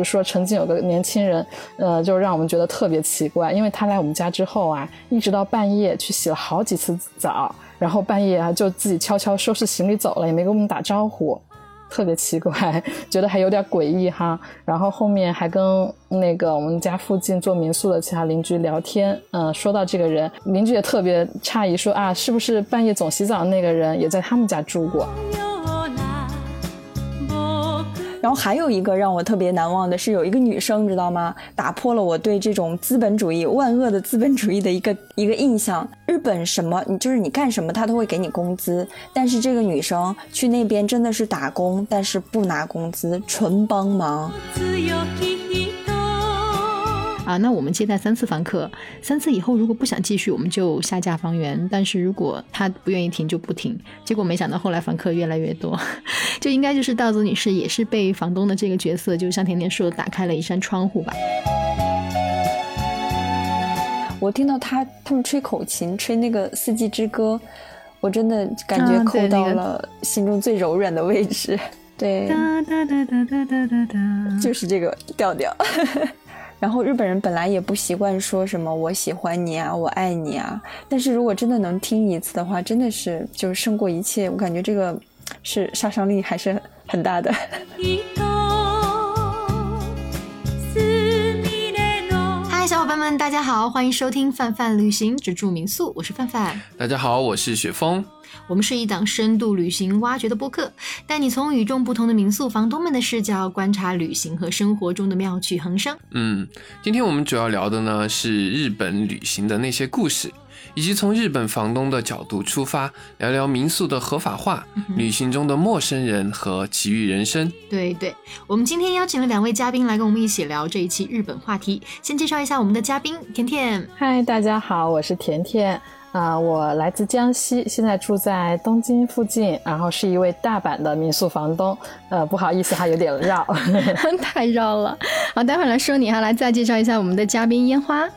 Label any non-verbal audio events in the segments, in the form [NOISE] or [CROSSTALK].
如说曾经有个年轻人，呃，就让我们觉得特别奇怪，因为他来我们家之后啊，一直到半夜去洗了好几次澡，然后半夜啊就自己悄悄收拾行李走了，也没跟我们打招呼。特别奇怪，[LAUGHS] 觉得还有点诡异哈。然后后面还跟那个我们家附近做民宿的其他邻居聊天，嗯，说到这个人，邻居也特别诧异，说啊，是不是半夜总洗澡的那个人也在他们家住过？然后还有一个让我特别难忘的是，有一个女生，知道吗？打破了我对这种资本主义万恶的资本主义的一个一个印象。日本什么，你就是你干什么，他都会给你工资。但是这个女生去那边真的是打工，但是不拿工资，纯帮忙。啊，那我们接待三次房客，三次以后如果不想继续，我们就下架房源。但是如果他不愿意停，就不停。结果没想到后来房客越来越多，[LAUGHS] 就应该就是道子女士也是被房东的这个角色，就像甜甜说的，打开了一扇窗户吧。我听到他他们吹口琴，吹那个《四季之歌》，我真的感觉扣到了心中最柔软的位置。[LAUGHS] 对，就是这个调调。[LAUGHS] 然后日本人本来也不习惯说什么“我喜欢你啊，我爱你啊”，但是如果真的能听一次的话，真的是就胜过一切。我感觉这个是杀伤力还是很大的。[LAUGHS] 嗨，小伙伴们，大家好，欢迎收听范范旅行只住民宿，我是范范。大家好，我是雪峰。我们是一档深度旅行挖掘的播客，带你从与众不同的民宿房东们的视角观察旅行和生活中的妙趣横生。嗯，今天我们主要聊的呢是日本旅行的那些故事，以及从日本房东的角度出发，聊聊民宿的合法化、旅行中的陌生人和奇遇人生。对对，我们今天邀请了两位嘉宾来跟我们一起聊这一期日本话题。先介绍一下我们的嘉宾甜甜。嗨，大家好，我是甜甜。啊，我来自江西，现在住在东京附近，然后是一位大阪的民宿房东。呃，不好意思，哈，有点绕，[LAUGHS] 太绕了。好，待会儿来说你哈，来再介绍一下我们的嘉宾烟花。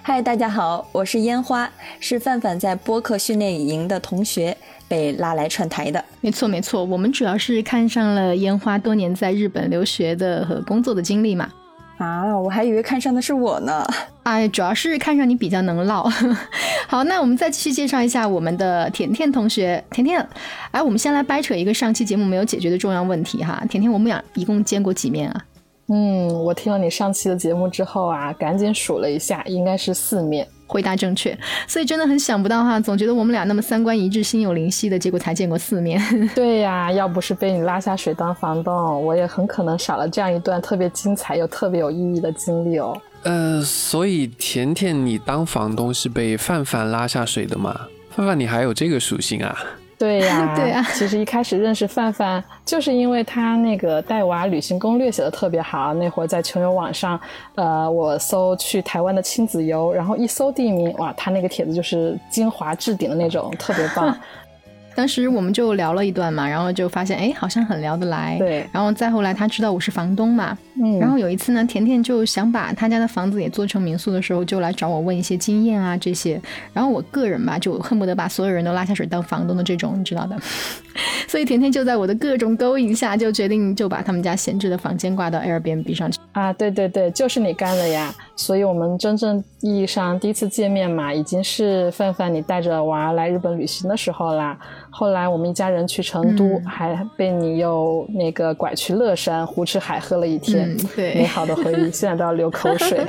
嗨，大家好，我是烟花，是范范在播客训练营的同学，被拉来串台的。没错，没错，我们主要是看上了烟花多年在日本留学的和工作的经历嘛。啊，我还以为看上的是我呢。[LAUGHS] 哎，主要是看上你比较能唠。[LAUGHS] 好，那我们再继续介绍一下我们的甜甜同学。甜甜，哎，我们先来掰扯一个上期节目没有解决的重要问题哈。甜甜，我们俩一共见过几面啊？嗯，我听了你上期的节目之后啊，赶紧数了一下，应该是四面。回答正确，所以真的很想不到哈，总觉得我们俩那么三观一致、心有灵犀的，结果才见过四面。[LAUGHS] 对呀，要不是被你拉下水当房东，我也很可能少了这样一段特别精彩又特别有意义的经历哦。呃，所以甜甜，你当房东是被范范拉下水的吗？范范，你还有这个属性啊？对呀，[LAUGHS] 对呀。其实一开始认识范范，就是因为他那个带娃旅行攻略写的特别好。那会儿在穷游网上，呃，我搜去台湾的亲子游，然后一搜地名，哇，他那个帖子就是精华置顶的那种，特别棒。[LAUGHS] 当时我们就聊了一段嘛，然后就发现哎，好像很聊得来。对，然后再后来他知道我是房东嘛，嗯，然后有一次呢，甜甜就想把他家的房子也做成民宿的时候，就来找我问一些经验啊这些。然后我个人吧，就恨不得把所有人都拉下水当房东的这种，你知道的。[LAUGHS] 所以甜甜就在我的各种勾引下，就决定就把他们家闲置的房间挂到 Airbnb 上去。啊，对对对，就是你干的呀。所以我们真正意义上第一次见面嘛，已经是范范你带着娃来日本旅行的时候啦。后来我们一家人去成都，还被你又那个拐去乐山，胡吃海喝了一天，对，美好的回忆 [LAUGHS] 现在都要流口水。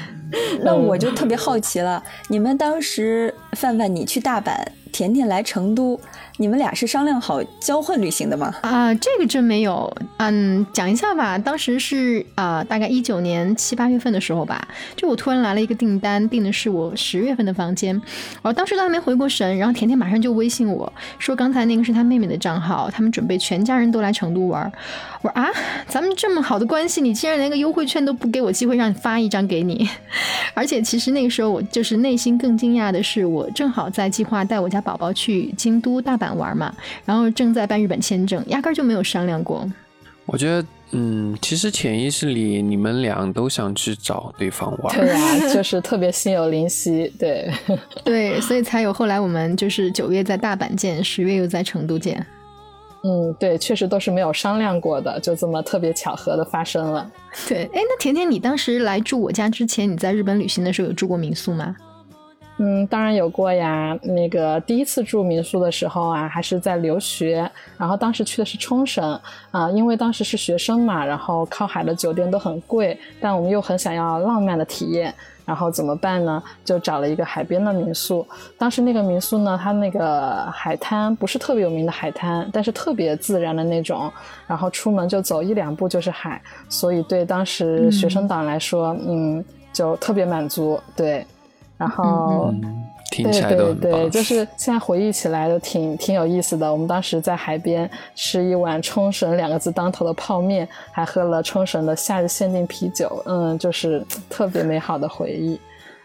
[LAUGHS] 那我就特别好奇了，你们当时范范你去大阪，甜甜来成都。你们俩是商量好交换旅行的吗？啊，这个真没有。嗯，讲一下吧。当时是啊，大概一九年七八月份的时候吧，就我突然来了一个订单，订的是我十月份的房间。我当时都还没回过神，然后甜甜马上就微信我说，刚才那个是他妹妹的账号，他们准备全家人都来成都玩。我说啊，咱们这么好的关系，你竟然连个优惠券都不给我机会，让你发一张给你。[LAUGHS] 而且其实那个时候我就是内心更惊讶的是，我正好在计划带我家宝宝去京都大阪。版玩嘛，然后正在办日本签证，压根就没有商量过。我觉得，嗯，其实潜意识里你们俩都想去找对方玩，对啊，[LAUGHS] 就是特别心有灵犀，对 [LAUGHS] 对，所以才有后来我们就是九月在大阪见，十月又在成都见。嗯，对，确实都是没有商量过的，就这么特别巧合的发生了。对，哎，那甜甜，你当时来住我家之前，你在日本旅行的时候有住过民宿吗？嗯，当然有过呀。那个第一次住民宿的时候啊，还是在留学，然后当时去的是冲绳啊，因为当时是学生嘛，然后靠海的酒店都很贵，但我们又很想要浪漫的体验。然后怎么办呢？就找了一个海边的民宿。当时那个民宿呢，它那个海滩不是特别有名的海滩，但是特别自然的那种。然后出门就走一两步就是海，所以对当时学生党来说，嗯，就特别满足。对，然后。听起来都对对，就是现在回忆起来都挺挺有意思的。我们当时在海边吃一碗“冲绳”两个字当头的泡面，还喝了冲绳的夏日限定啤酒，嗯，就是特别美好的回忆。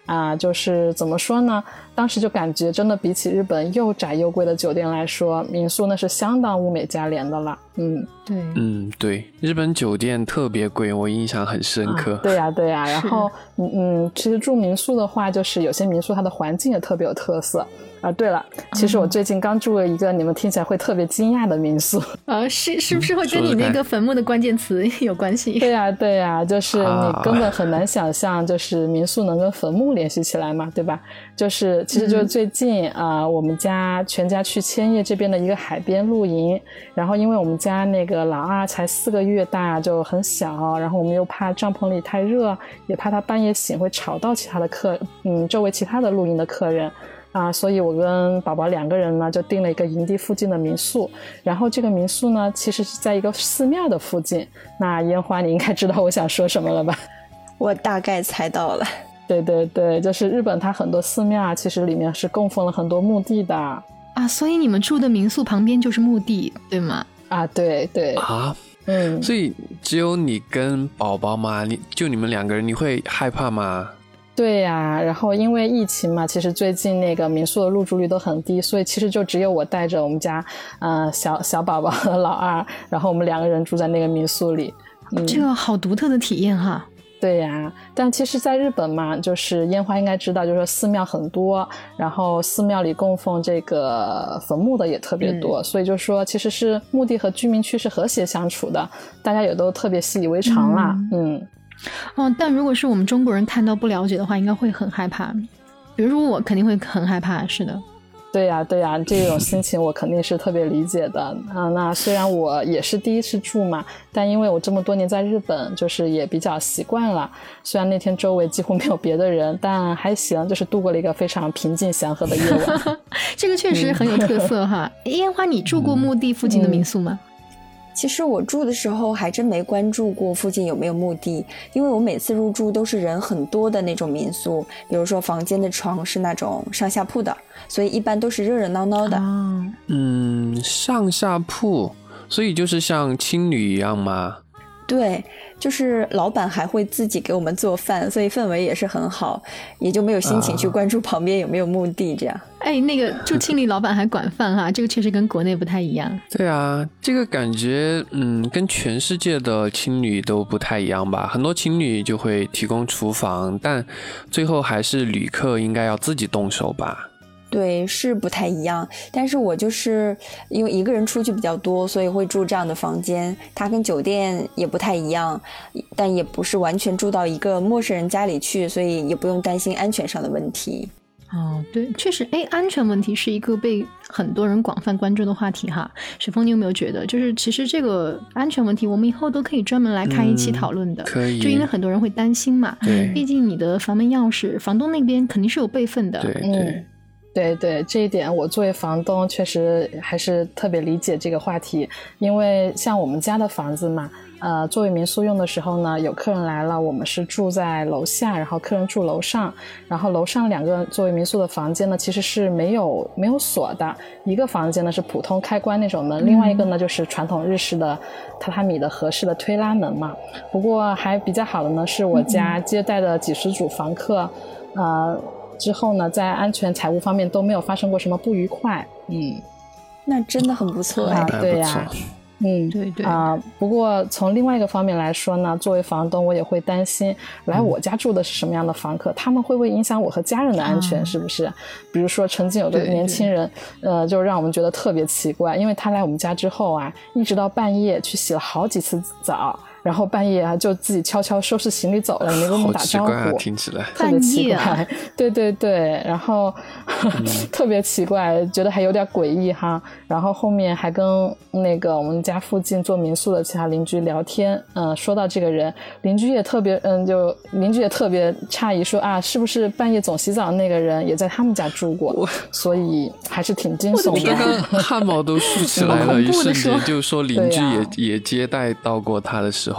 啊，就是怎么说呢？当时就感觉真的比起日本又窄又贵的酒店来说，民宿那是相当物美价廉的了。嗯，对，嗯对，日本酒店特别贵，我印象很深刻。对呀对呀，然后嗯嗯，其实住民宿的话，就是有些民宿它的环境也特别有特色。啊，对了，其实我最近刚住了一个你们听起来会特别惊讶的民宿。[LAUGHS] 呃，是是不是会跟你那个坟墓的关键词 [LAUGHS] 有关系？对呀，对呀，就是你根本很难想象，就是民宿能跟坟墓联系起来嘛，对吧？就是，其实就是最近啊，我们家全家去千叶这边的一个海边露营，然后因为我们家那个老二才四个月大，就很小，然后我们又怕帐篷里太热，也怕他半夜醒会吵到其他的客，嗯，周围其他的露营的客人。啊，所以我跟宝宝两个人呢，就订了一个营地附近的民宿。然后这个民宿呢，其实是在一个寺庙的附近。那烟花，你应该知道我想说什么了吧？[LAUGHS] 我大概猜到了。对对对，就是日本，它很多寺庙啊，其实里面是供奉了很多墓地的啊。所以你们住的民宿旁边就是墓地，对吗？啊，对对啊，嗯。所以只有你跟宝宝吗？你就你们两个人，你会害怕吗？对呀，然后因为疫情嘛，其实最近那个民宿的入住率都很低，所以其实就只有我带着我们家，嗯，小小宝宝和老二，然后我们两个人住在那个民宿里。这个好独特的体验哈。对呀，但其实，在日本嘛，就是烟花应该知道，就是说寺庙很多，然后寺庙里供奉这个坟墓的也特别多，所以就说其实是墓地和居民区是和谐相处的，大家也都特别习以为常啦，嗯。哦，但如果是我们中国人看到不了解的话，应该会很害怕。比如说我肯定会很害怕，是的。对呀，对呀，这种心情我肯定是特别理解的啊。那虽然我也是第一次住嘛，但因为我这么多年在日本，就是也比较习惯了。虽然那天周围几乎没有别的人，但还行，就是度过了一个非常平静祥和的夜晚。[LAUGHS] 这个确实很有特色哈。[LAUGHS] 烟花，你住过墓地附近的民宿吗？其实我住的时候还真没关注过附近有没有墓地，因为我每次入住都是人很多的那种民宿，比如说房间的床是那种上下铺的，所以一般都是热热闹闹的。嗯，上下铺，所以就是像青旅一样吗？对，就是老板还会自己给我们做饭，所以氛围也是很好，也就没有心情去关注旁边有没有墓地这样。哎，那个住青旅老板还管饭哈，这个确实跟国内不太一样。对啊，这个感觉嗯，跟全世界的青旅都不太一样吧？很多青旅就会提供厨房，但最后还是旅客应该要自己动手吧。对，是不太一样，但是我就是因为一个人出去比较多，所以会住这样的房间。它跟酒店也不太一样，但也不是完全住到一个陌生人家里去，所以也不用担心安全上的问题。哦，对，确实，哎，安全问题是一个被很多人广泛关注的话题哈。雪峰，你有没有觉得，就是其实这个安全问题，我们以后都可以专门来开一期讨论的。可以，就因为很多人会担心嘛。对，毕竟你的房门钥匙，房东那边肯定是有备份的。对对。对对对，这一点我作为房东确实还是特别理解这个话题，因为像我们家的房子嘛，呃，作为民宿用的时候呢，有客人来了，我们是住在楼下，然后客人住楼上，然后楼上两个作为民宿的房间呢，其实是没有没有锁的，一个房间呢是普通开关那种门，另外一个呢就是传统日式的榻榻米的合适的推拉门嘛。不过还比较好的呢，是我家接待的几十组房客，呃。之后呢，在安全财务方面都没有发生过什么不愉快，嗯，那真的很不错啊，对呀，嗯，对对啊、不过从另外一个方面来说呢，作为房东，我也会担心来我家住的是什么样的房客，他们会不会影响我和家人的安全，啊是不是？比如说曾经有个年轻人，呃，就让我们觉得特别奇怪，因为他来我们家之后啊，一直到半夜去洗了好几次澡。然后半夜啊，就自己悄悄收拾行李走了，也没跟我们好打招奇怪啊，呼。听起来。特别奇怪，[LAUGHS] 对对对，然后、[LAUGHS] 特别奇怪，觉得还有点诡异哈。然后后面还跟那个我们家附近做民宿的其他邻居聊天，嗯、说到这个人，邻居也特别，嗯，就邻居也特别诧异，说啊，是不是半夜总洗澡的那个人也在他们家住过？所以还是挺惊悚刚的。刚刚汗毛都竖起来了，[LAUGHS] 一瞬间就说邻居也、也接待到过他的时候，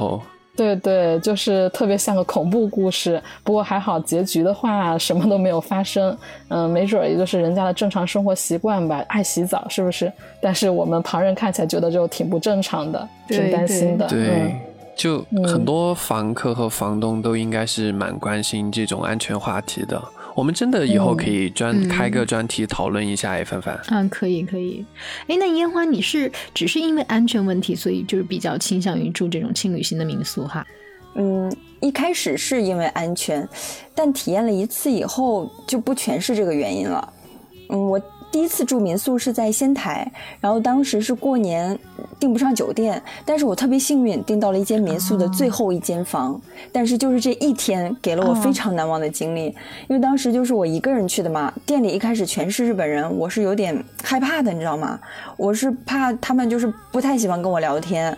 对对，就是特别像个恐怖故事。不过还好，结局的话什么都没有发生。嗯、没准儿也就是人家的正常生活习惯吧，爱洗澡是不是？但是我们旁人看起来觉得就挺不正常的，挺担心的。对，嗯，就很多房客和房东都应该是蛮关心这种安全话题的。我们真的以后可以专、嗯开个专题讨论一下，哎，范范。嗯，可以可以。哎，那烟花你是只是因为安全问题，所以就是比较倾向于住这种轻旅行的民宿哈？嗯，一开始是因为安全，但体验了一次以后就不全是这个原因了。嗯，我第一次住民宿是在仙台，然后当时是过年订不上酒店，但是我特别幸运订到了一间民宿的最后一间房，但是就是这一天给了我非常难忘的经历，因为当时就是我一个人去的嘛，店里一开始全是日本人，我是有点害怕的，你知道吗？我是怕他们就是不太喜欢跟我聊天。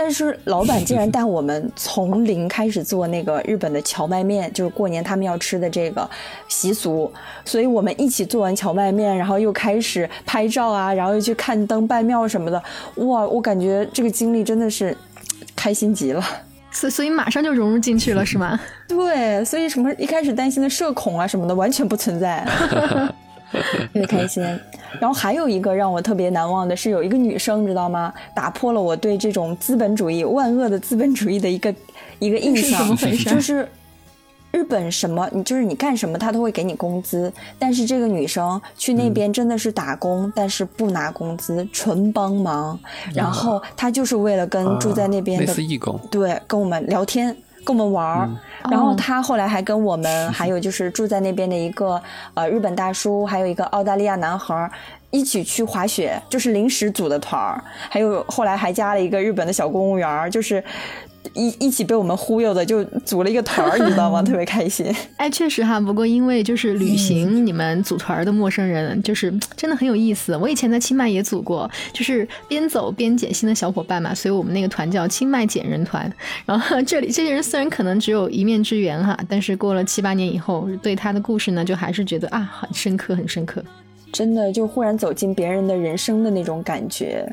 但是老板竟然带我们从零开始做那个日本的荞麦面，就是过年他们要吃的这个习俗，所以我们一起做完荞麦面，然后又开始拍照啊，然后又去看灯、拜庙什么的。哇，我感觉这个经历真的是开心极了。所所以马上就融入进去了是吗？对，所以什么一开始担心的社恐啊什么的完全不存在，[LAUGHS] [LAUGHS] 特别开心。然后还有一个让我特别难忘的是，有一个女生知道吗？打破了我对这种资本主义万恶的资本主义的一个一个印是象，就是。日本什么，你就是你干什么，他都会给你工资。但是这个女生去那边真的是打工，但是不拿工资，纯帮忙。然后她就是为了跟住在那边类的似义工，对，跟我们聊天，跟我们玩儿。然后哦他后来还跟我们，还有就是住在那边的一个呃日本大叔，还有一个澳大利亚男孩儿。一起去滑雪，就是临时组的团儿，还有后来还加了一个日本的小公务员儿，就是一一起被我们忽悠的，就组了一个团儿，[LAUGHS] 你知道吗？特别开心。哎，确实哈，不过因为就是旅行，你们组团儿的陌生人，就是真的很有意思。我以前在清迈也组过，就是边走边捡新的小伙伴嘛，所以我们那个团叫清迈捡人团。然后这里这些人虽然可能只有一面之缘哈，但是过了七八年以后，对他的故事呢，就还是觉得啊，很深刻，很深刻。真的就忽然走进别人的人生的那种感觉，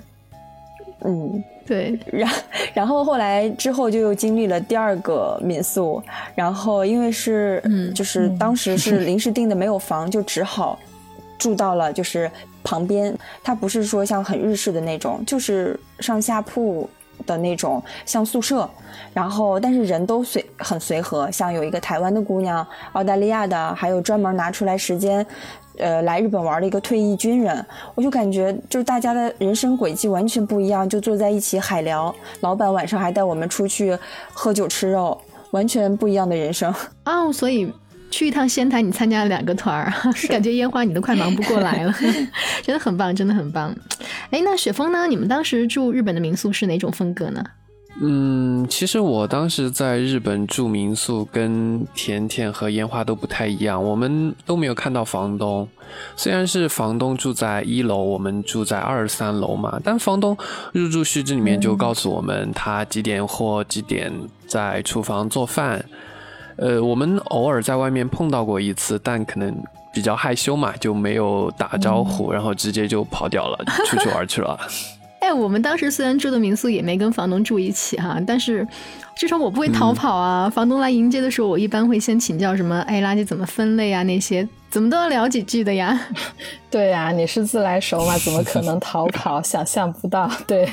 嗯，对，然 [LAUGHS] 然后后来之后就又经历了第二个民宿，然后因为是嗯就是当时 [LAUGHS] 是临时订的没有房，就只好住到了就是旁边，它不是说像很日式的那种，就是上下铺的那种像宿舍，然后但是人都随很随和，像有一个台湾的姑娘，澳大利亚的，还有专门拿出来时间。呃，来日本玩的一个退役军人，我就感觉就是大家的人生轨迹完全不一样，就坐在一起海聊，老板晚上还带我们出去喝酒吃肉，完全不一样的人生。[LAUGHS] 哦，所以去一趟仙台，你参加了两个团儿，[LAUGHS] 感觉烟花你都快忙不过来了，[LAUGHS] 真的很棒，真的很棒。哎，那雪峰呢？你们当时住日本的民宿是哪种风格呢？嗯，其实我当时在日本住民宿，跟甜甜和烟花都不太一样，我们都没有看到房东。虽然是房东住在一楼，我们住在二三楼嘛，但房东入住须知里面就告诉我们，他几点或几点在厨房做饭。呃，我们偶尔在外面碰到过一次，但可能比较害羞嘛，就没有打招呼，然后直接就跑掉了，出去玩去了。[LAUGHS] 哎，我们当时虽然住的民宿也没跟房东住一起哈，但是至少我不会逃跑啊。房东来迎接的时候，我一般会先请教什么，哎，垃圾怎么分类啊那些，怎么都要聊几句的呀？[LAUGHS] 对呀，你是自来熟嘛，[LAUGHS] 怎么可能逃跑？想象不到。[LAUGHS] 对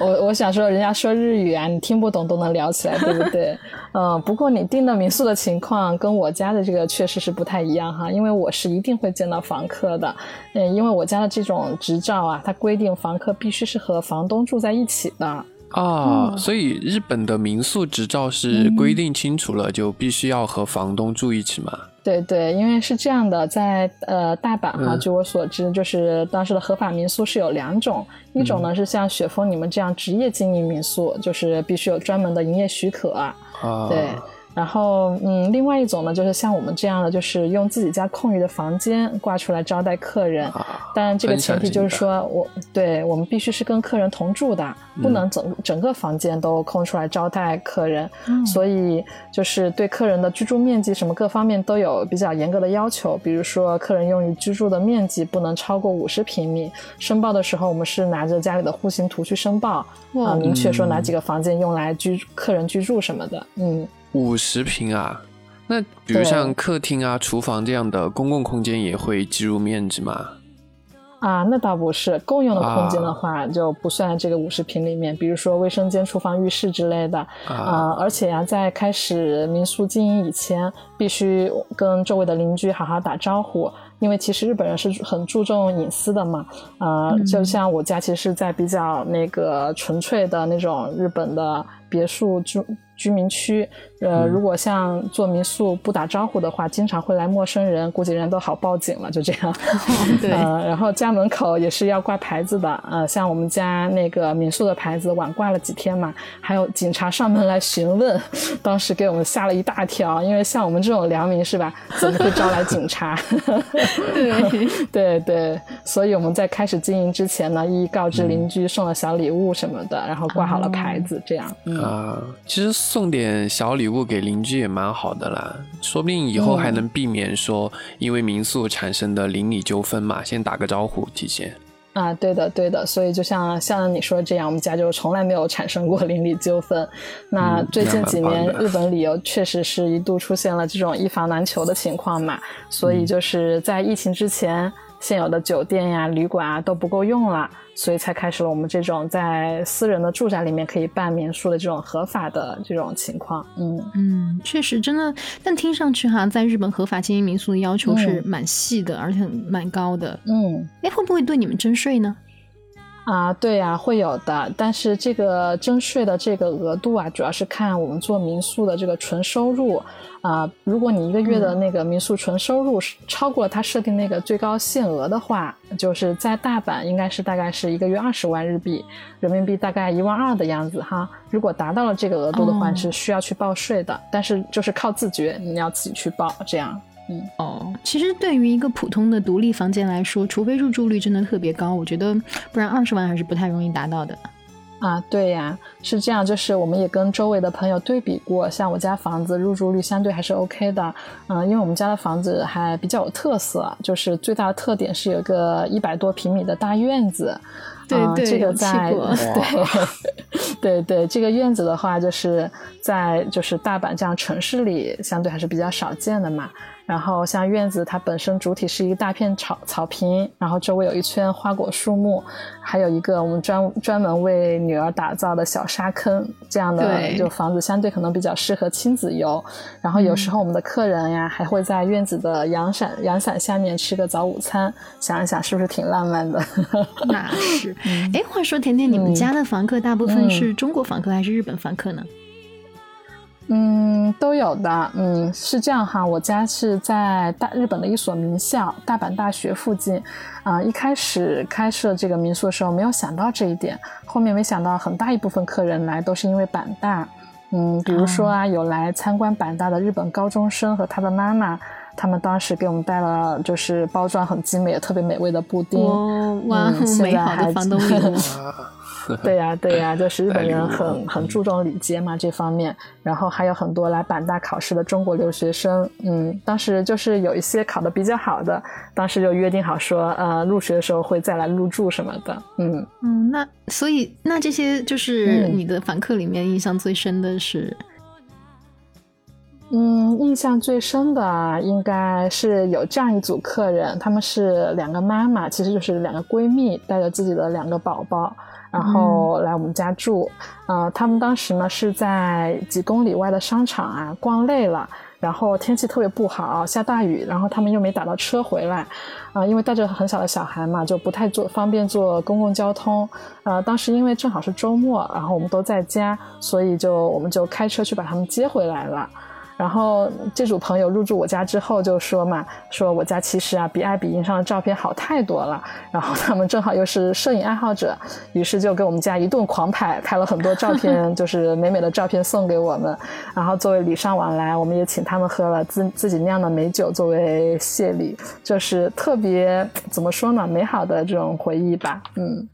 我，我想说，人家说日语啊，你听不懂都能聊起来，对不对？嗯，不过你订的民宿的情况跟我家的这个确实是不太一样哈，因为我是一定会见到房客的。嗯，因为我家的这种执照啊，它规定房客必须是和房东住在一起的。啊，所以日本的民宿执照是规定清楚了，就必须要和房东住一起嘛？对对，因为是这样的，在呃大阪哈，据我所知，就是当时的合法民宿是有两种，一种呢是像雪峰你们这样职业经营民宿，就是必须有专门的营业许可啊，对。然后，嗯，另外一种呢，就是像我们这样的，就是用自己家空余的房间挂出来招待客人。当然，这个前提就是说我对我们必须是跟客人同住的，不能整整个房间都空出来招待客人。所以，就是对客人的居住面积什么各方面都有比较严格的要求。比如说，客人用于居住的面积不能超过五十平米。申报的时候，我们是拿着家里的户型图去申报，啊，明确说哪几个房间用来居客人居住什么的。嗯。五十平啊，那比如像客厅啊、厨房这样的公共空间也会计入面积吗？啊，那倒不是，共用的空间的话就不算这个五十平里面。比如说卫生间、厨房、浴室之类的啊，而且呀，在开始民宿经营以前，必须跟周围的邻居好好打招呼，因为其实日本人是很注重隐私的嘛。啊，就像我家其实是在比较那个纯粹的那种日本的别墅住。居民区，呃，如果像做民宿不打招呼的话，经常会来陌生人，估计人都好报警了，就这样。[LAUGHS] 对，然后家门口也是要挂牌子的，呃，像我们家那个民宿的牌子晚挂了几天嘛，还有警察上门来询问，当时给我们吓了一大跳，因为像我们这种良民是吧，怎么会招来警察？对 [LAUGHS] 对对，所以我们在开始经营之前呢，一一告知邻居，送了小礼物什么的，然后挂好了牌子，这样。啊，其实。送点小礼物给邻居也蛮好的啦，说不定以后还能避免说因为民宿产生的邻里纠纷嘛。先打个招呼，提前。啊，对的，对的。所以就像像你说这样，我们家就从来没有产生过邻里纠纷。那最近几年日本旅游确实是一度出现了这种一房难求的情况嘛，所以就是在疫情之前。现有的酒店呀、旅馆啊都不够用了，所以才开始了我们这种在私人的住宅里面可以办民宿的这种合法的这种情况。嗯嗯，确实真的，但听上去哈，在日本合法经营民宿的要求是蛮细的，而且蛮高的。嗯，哎，会不会对你们征税呢？啊，对呀，会有的。但是这个征税的这个额度啊，主要是看我们做民宿的这个纯收入。啊，如果你一个月的那个民宿纯收入是超过了他设定那个最高限额的话，就是在大阪应该是大概是一个月二十万日币，人民币大概一万二的样子哈。如果达到了这个额度的话，是需要去报税的，但是就是靠自觉，你要自己去报这样。嗯哦，其实对于一个普通的独立房间来说，除非入住率真的特别高，我觉得不然二十万还是不太容易达到的。啊，对呀，是这样，就是我们也跟周围的朋友对比过，像我家房子入住率相对还是 OK 的，嗯，因为我们家的房子还比较有特色，就是最大的特点是有个一百多平米的大院子。对对，这个在 [LAUGHS] 对 [LAUGHS] 对对，这个院子的话，就是在就是大阪这样城市里，相对还是比较少见的嘛。然后像院子，它本身主体是一大片草草坪，然后周围有一圈花果树木，还有一个我们专专门为女儿打造的小沙坑，这样的就房子相对可能比较适合亲子游。然后有时候我们的客人呀，还会在院子的阳伞阳伞下面吃个早午餐，想一想是不是挺浪漫的？那是。[LAUGHS] 哎，话说甜甜，你们家的房客大部分是中国房客还是日本房客呢？嗯，都有的。嗯，是这样哈，我家是在大日本的一所名校大阪大学附近。啊，一开始开设这个民宿的时候没有想到这一点，后面没想到很大一部分客人来都是因为阪大。嗯，比如说啊，有来参观阪大的日本高中生和他的妈妈。他们当时给我们带了，就是包装很精美、特别美味的布丁。哇，美好的房东礼物。[LAUGHS] [LAUGHS] 对呀，对呀，就是日本人很很注重礼节嘛，这方面。然后还有很多来板大考试的中国留学生。嗯，当时就是有一些考的比较好的，当时就约定好说，呃，入学的时候会再来入住什么的。嗯嗯，那所以那这些就是你的访客里面印象最深的是。嗯，印象最深的应该是有这样一组客人，他们是两个妈妈，其实就是两个闺蜜，带着自己的两个宝宝，然后来我们家住。呃，他们当时呢是在几公里外的商场啊逛累了，然后天气特别不好，下大雨，然后他们又没打到车回来，啊、因为带着很小的小孩嘛，就不太坐方便坐公共交通。呃，当时因为正好是周末，然后我们都在家，所以就我们就开车去把他们接回来了。然后这组朋友入住我家之后就说嘛，说我家其实啊比爱彼迎上的照片好太多了。然后他们正好又是摄影爱好者，于是就给我们家一顿狂拍，拍了很多照片，[LAUGHS] 就是美美的照片送给我们。然后作为礼尚往来，我们也请他们喝了自自己酿的美酒作为谢礼，就是特别怎么说呢，美好的这种回忆吧。嗯。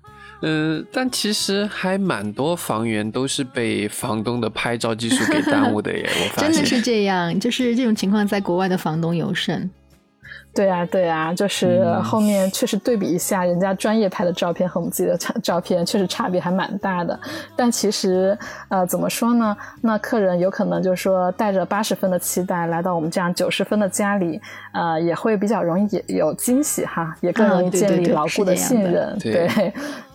嗯，但其实还蛮多房源都是被房东的拍照技术给耽误的耶，我发现 [LAUGHS] 真的是这样，就是这种情况在国外的房东尤甚。对啊、对啊、就是嗯后面确实对比一下，人家专业拍的照片和我们自己的照照片，确实差别还蛮大的。但其实，呃，怎么说呢？那客人有可能就是说带着八十分的期待来到我们这样九十分的家里，呃，也会比较容易有惊喜哈，也更容易建立牢固的信任。对对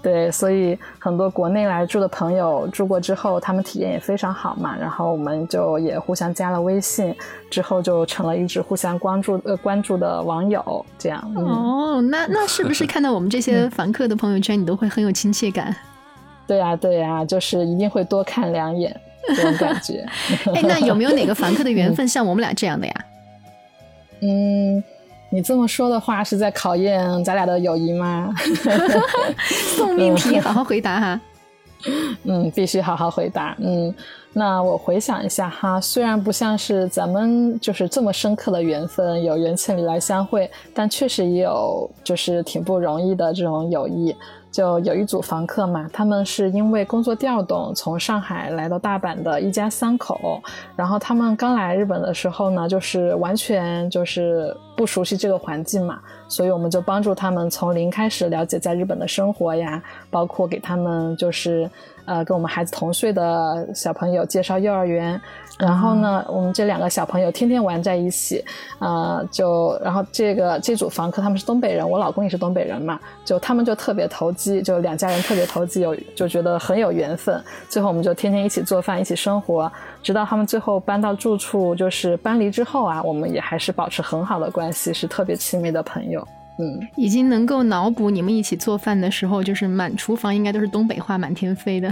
对，所以很多国内来住的朋友住过之后，他们体验也非常好嘛。然后我们就也互相加了微信，之后就成了一直互相关注呃关注的网友，这样。嗯，哦，那那是不是看到我们这些房客的朋友圈，你都会很有亲切感？[LAUGHS] 对呀、对呀、就是一定会多看两眼这种感觉。[LAUGHS] 哎，那有没有哪个房客的缘分 [LAUGHS] 像我们俩这样的呀？嗯，你这么说的话，是在考验咱俩的友谊吗？[LAUGHS] 送命题，好好回答哈。[LAUGHS] 嗯，必须好好回答。嗯，那我回想一下哈，虽然不像是咱们就是这么深刻的缘分，有缘千里来相会，但确实也有就是挺不容易的这种友谊。就有一组房客嘛，他们是因为工作调动从上海来到大阪的一家三口，然后他们刚来日本的时候呢，就是完全就是不熟悉这个环境嘛，所以我们就帮助他们从零开始了解在日本的生活呀，包括给他们就是呃跟我们孩子同岁的小朋友介绍幼儿园，然后呢，我们这两个小朋友天天玩在一起，呃，就然后这个这组房客他们是东北人，我老公也是东北人嘛，就他们就特别投机，就两家人特别投机，有就觉得很有缘分。最后我们就天天一起做饭，一起生活，直到他们最后搬到住处，就是搬离之后啊，我们也还是保持很好的关系，是特别亲密的朋友。嗯，已经能够脑补你们一起做饭的时候，就是满厨房应该都是东北话满天飞的。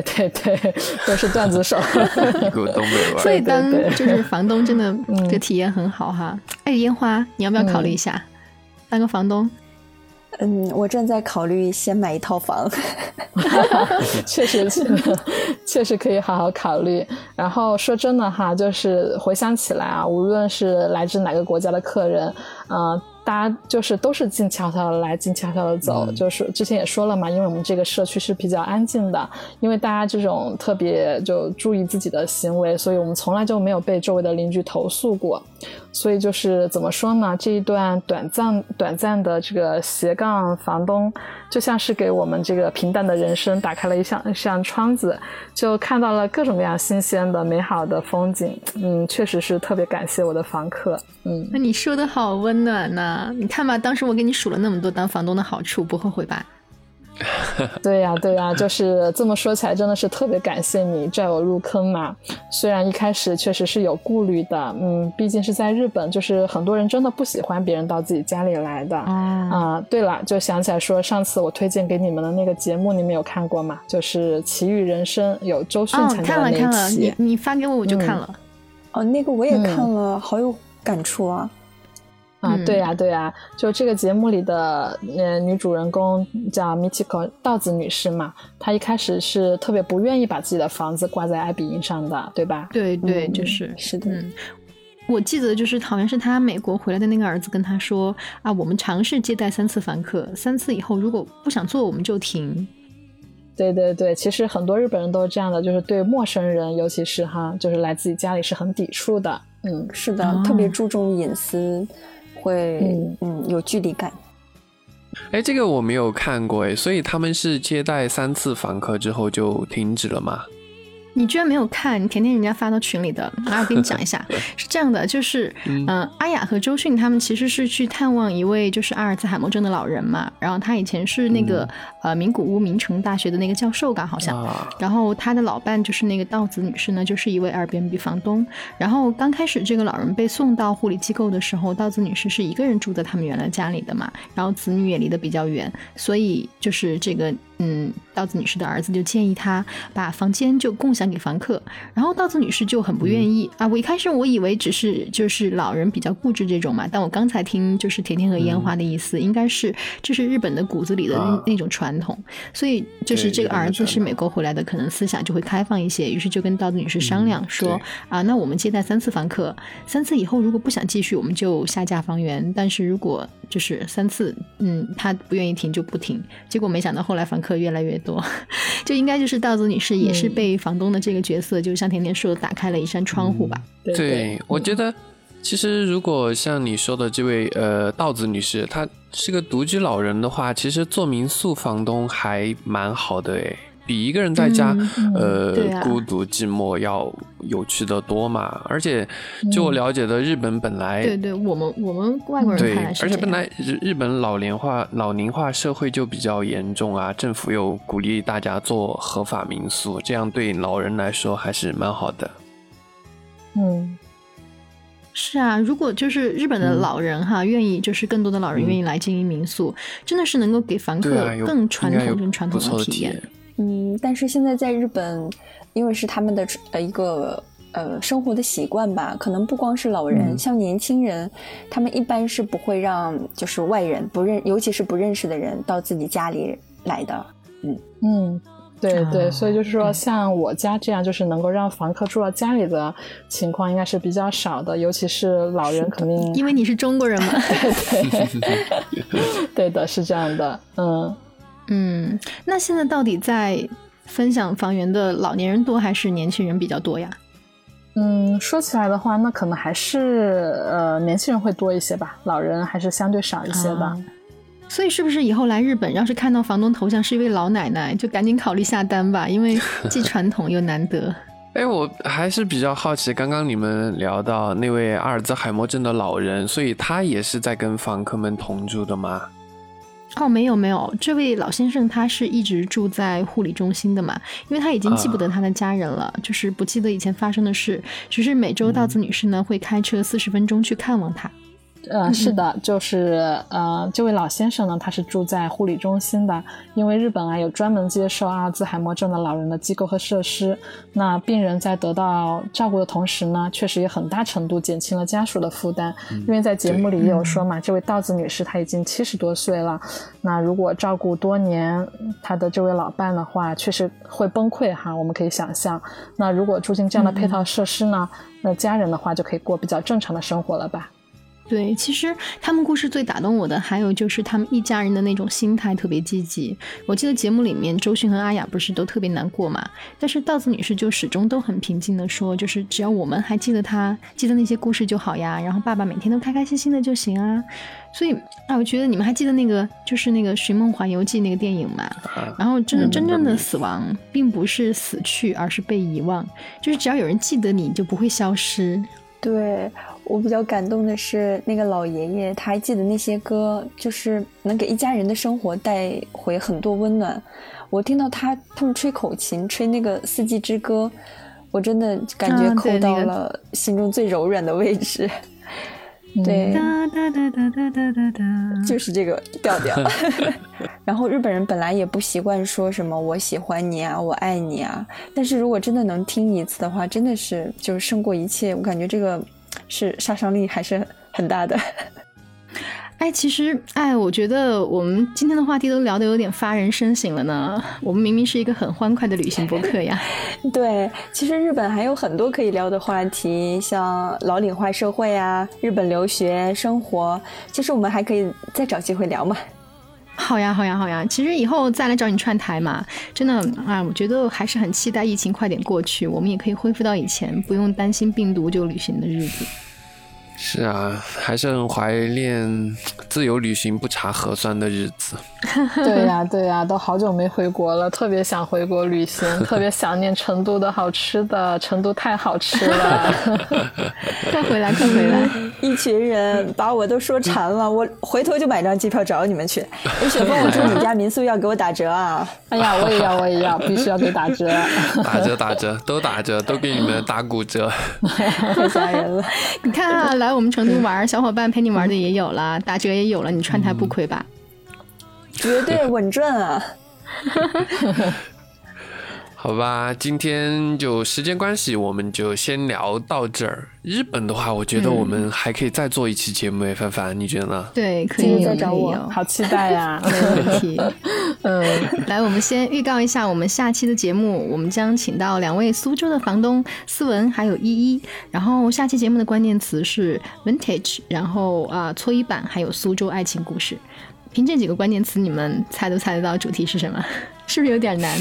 对对对，[LAUGHS] 都是段子手。[LAUGHS] 一股东北味。所以当就是房东真的 [LAUGHS] 嗯这体验很好哈。哎，烟花，你要不要考虑一下当个房东？嗯，我正在考虑先买一套房。确实是，确实可以好好考虑。然后说真的哈，就是回想起来啊，无论是来自哪个国家的客人，呃，大家就是都是静悄悄的来，静悄悄的走。嗯就是之前也说了嘛，因为我们这个社区是比较安静的，因为大家这种特别就注意自己的行为，所以我们从来就没有被周围的邻居投诉过。所以就是怎么说呢？这一段短暂短暂的这个斜杠房东，就像是给我们这个平淡的人生打开了一扇一扇窗子，就看到了各种各样新鲜的、美好的风景。嗯，确实是特别感谢我的房客。嗯，那你说的好温暖呐、你看吧，当时我给你数了那么多当房东的好处，不后悔吧？[LAUGHS] 对呀、对呀、就是这么说起来，真的是特别感谢你拽我入坑嘛。虽然一开始确实是有顾虑的，嗯，毕竟是在日本，就是很多人真的不喜欢别人到自己家里来的。哦，啊、对了，就想起来说，上次我推荐给你们的那个节目，你们有看过吗？就是《奇遇人生》，有周迅哦参，加的那看了看了，你你发给我我就看了。哦，那个我也嗯看了，好有感触啊。啊，嗯对呀、对呀、就这个节目里的呃女主人公叫 Michiko 道子女士嘛，她一开始是特别不愿意把自己的房子挂在爱彼迎上的，对吧？对对，嗯就是是的嗯。我记得就是好像是他美国回来的那个儿子跟他说啊，我们尝试接待三次房客，三次以后如果不想做我们就停。对对对，其实很多日本人都是这样的，就是对陌生人，尤其是哈，就是来自己家里是很抵触的。嗯，是的，哦特别注重隐私，会嗯嗯有距离感。哎，这个我没有看过哎，所以他们是接待三次访客之后就停止了吗？你居然没有看？甜甜人家发到群里的，[LAUGHS] 来我给你讲一下，[LAUGHS] 是这样的，就是嗯、呃阿雅和周迅他们其实是去探望一位就是阿尔兹海默症的老人嘛，然后他以前是那个、呃名古屋名城大学的那个教授吧，好像。啊，然后他的老伴就是那个道子女士呢，就是一位 Airbnb 房东。然后刚开始这个老人被送到护理机构的时候，道子女士是一个人住在他们原来家里的嘛，然后子女也离得比较远，所以就是这个嗯，道子女士的儿子就建议她把房间就共享给房客，然后稻子女士就很不愿意、啊。我一开始我以为只是就是老人比较固执这种嘛，但我刚才听就是甜甜和烟花的意思，应该是这是日本的骨子里的那,、啊那种传统，所以就是这个儿子是美国回来的，可能思想就会开放一些，于是就跟稻子女士商量说、对。啊，那我们接待三次房客，三次以后如果不想继续，我们就下架房源，但是如果就是三次，嗯，他不愿意停就不停。结果没想到后来房客越来越多，[LAUGHS] 就应该就是稻子女士也是被房东的这个角色，就像甜甜说的，打开了一扇窗户吧。对对，我觉得其实如果像你说的这位呃稻子女士，她是个独居老人的话，其实做民宿房东还蛮好的诶，比一个人在家、嗯呃、孤独寂寞要有趣的多嘛。而且就我了解的，日本本来、对对，我们我们外国人对而且本来日日本老龄化老龄化社会就比较严重啊，政府又鼓励大家做合法民宿，这样对老人来说还是蛮好的。嗯，是啊，如果就是日本的老人哈，愿意就是更多的老人愿意来经营民宿，真的是能够给房客更传统、更传统的体验。。嗯，但是现在在日本，因为是他们的呃一个呃生活的习惯吧，可能不光是老人，嗯像年轻人，他们一般是不会让就是外人不认，尤其是不认识的人到自己家里来的。嗯嗯，对对，啊所以就是说，像我家这样，就是能够让房客住到家里的情况，应该是比较少的，尤其是老人，肯定因为你是中国人嘛 [LAUGHS] 对。对的，是这样的，嗯。嗯，那现在到底在分享房源的老年人多还是年轻人比较多呀？嗯，说起来的话，那可能还是呃年轻人会多一些吧，老人还是相对少一些的。啊所以是不是以后来日本，要是看到房东头像是一位老奶奶，就赶紧考虑下单吧，因为既传统又难得。[LAUGHS] 哎，我还是比较好奇，刚刚你们聊到那位阿尔兹海默症的老人，所以他也是在跟房客们同住的吗？哦，没有没有，这位老先生他是一直住在护理中心的嘛，因为他已经记不得他的家人了，就是不记得以前发生的事，只是每周稻子女士呢、会开车四十分钟去看望他。呃，是的，就是呃，这位老先生呢，他是住在护理中心的，因为日本啊有专门接受阿尔兹海默症的老人的机构和设施。那病人在得到照顾的同时呢，确实也很大程度减轻了家属的负担。因为在节目里也有说嘛，这位道子女士她已经七十多岁了，那如果照顾多年她的这位老伴的话，确实会崩溃哈，我们可以想象。那如果住进这样的配套设施呢，那家人的话就可以过比较正常的生活了吧。对，其实他们故事最打动我的，还有就是他们一家人的那种心态特别积极。我记得节目里面周迅和阿雅不是都特别难过嘛，但是稻子女士就始终都很平静的说，就是只要我们还记得他，记得那些故事就好呀，然后爸爸每天都开开心心的就行啊。所以啊，我觉得你们还记得那个就是那个《寻梦环游记》那个电影嘛？啊，然后真的嗯真正的死亡并不是死去，而是被遗忘，就是只要有人记得你，就不会消失。对我比较感动的是那个老爷爷，他还记得那些歌，就是能给一家人的生活带回很多温暖。我听到他他们吹口琴，吹那个四季之歌，我真的感觉扣到了心中最柔软的位置。对。[LAUGHS] 就是这个调调。[LAUGHS] 然后日本人本来也不习惯说什么我喜欢你啊，我爱你啊，但是如果真的能听一次的话，真的是，就是胜过一切。我感觉这个。是杀伤力还是很大的。[LAUGHS] 哎，其实，哎，我觉得我们今天的话题都聊得有点发人深省了呢。我们明明是一个很欢快的旅行博客呀。[LAUGHS] 对，其实日本还有很多可以聊的话题，像老龄化社会啊、日本留学生活，其实我们还可以再找机会聊嘛。好呀，好呀，好呀！其实以后再来找你串台嘛，真的啊，我觉得还是很期待疫情快点过去，我们也可以恢复到以前不用担心病毒就旅行的日子。是啊，还是很怀念自由旅行不查核酸的日子。[LAUGHS] 对呀，对呀，都好久没回国了，特别想回国旅行，特别想念成都的好吃的，成都太好吃了。[LAUGHS] 快回来，快回来！一群人把我都说馋了，我回头就买张机票找你们去。哎，雪峰，我住你家民宿要给我打折啊！哎呀，我也要，我也要，必须要给打折。[LAUGHS] 打折，打折，都打折，都给你们打骨折。太吓人了！你看啊，来我们成都玩，小伙伴陪你玩的也有了，打折也有了，你穿它不亏吧？绝对稳赚啊！[LAUGHS] 好吧，今天就时间关系，我们就先聊到这儿。日本的话，我觉得我们还可以再做一期节目诶，凡凡，你觉得呢？对，可以再找我，好期待呀！[LAUGHS] 没问题。[LAUGHS] 嗯，来，我们先预告一下我们下期的节目，我们将请到两位苏州的房东思文还有依依，然后下期节目的关键词是 vintage，然后啊搓衣板，还有苏州爱情故事。凭这几个关键词，你们猜都猜得到主题是什么？是不是有点难？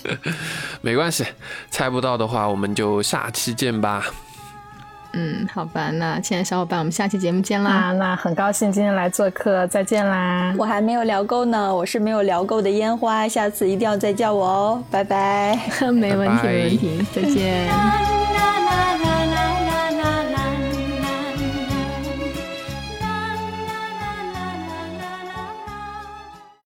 [LAUGHS] 没关系，猜不到的话，我们就下期见吧。嗯，好吧，那亲爱的小伙伴，我们下期节目见啦！啊，那很高兴今天来做客，再见啦！我还没有聊够呢，我是没有聊够的烟花，下次一定要再叫我哦，拜拜。[LAUGHS] 没问题，拜拜没问题，再见。[LAUGHS]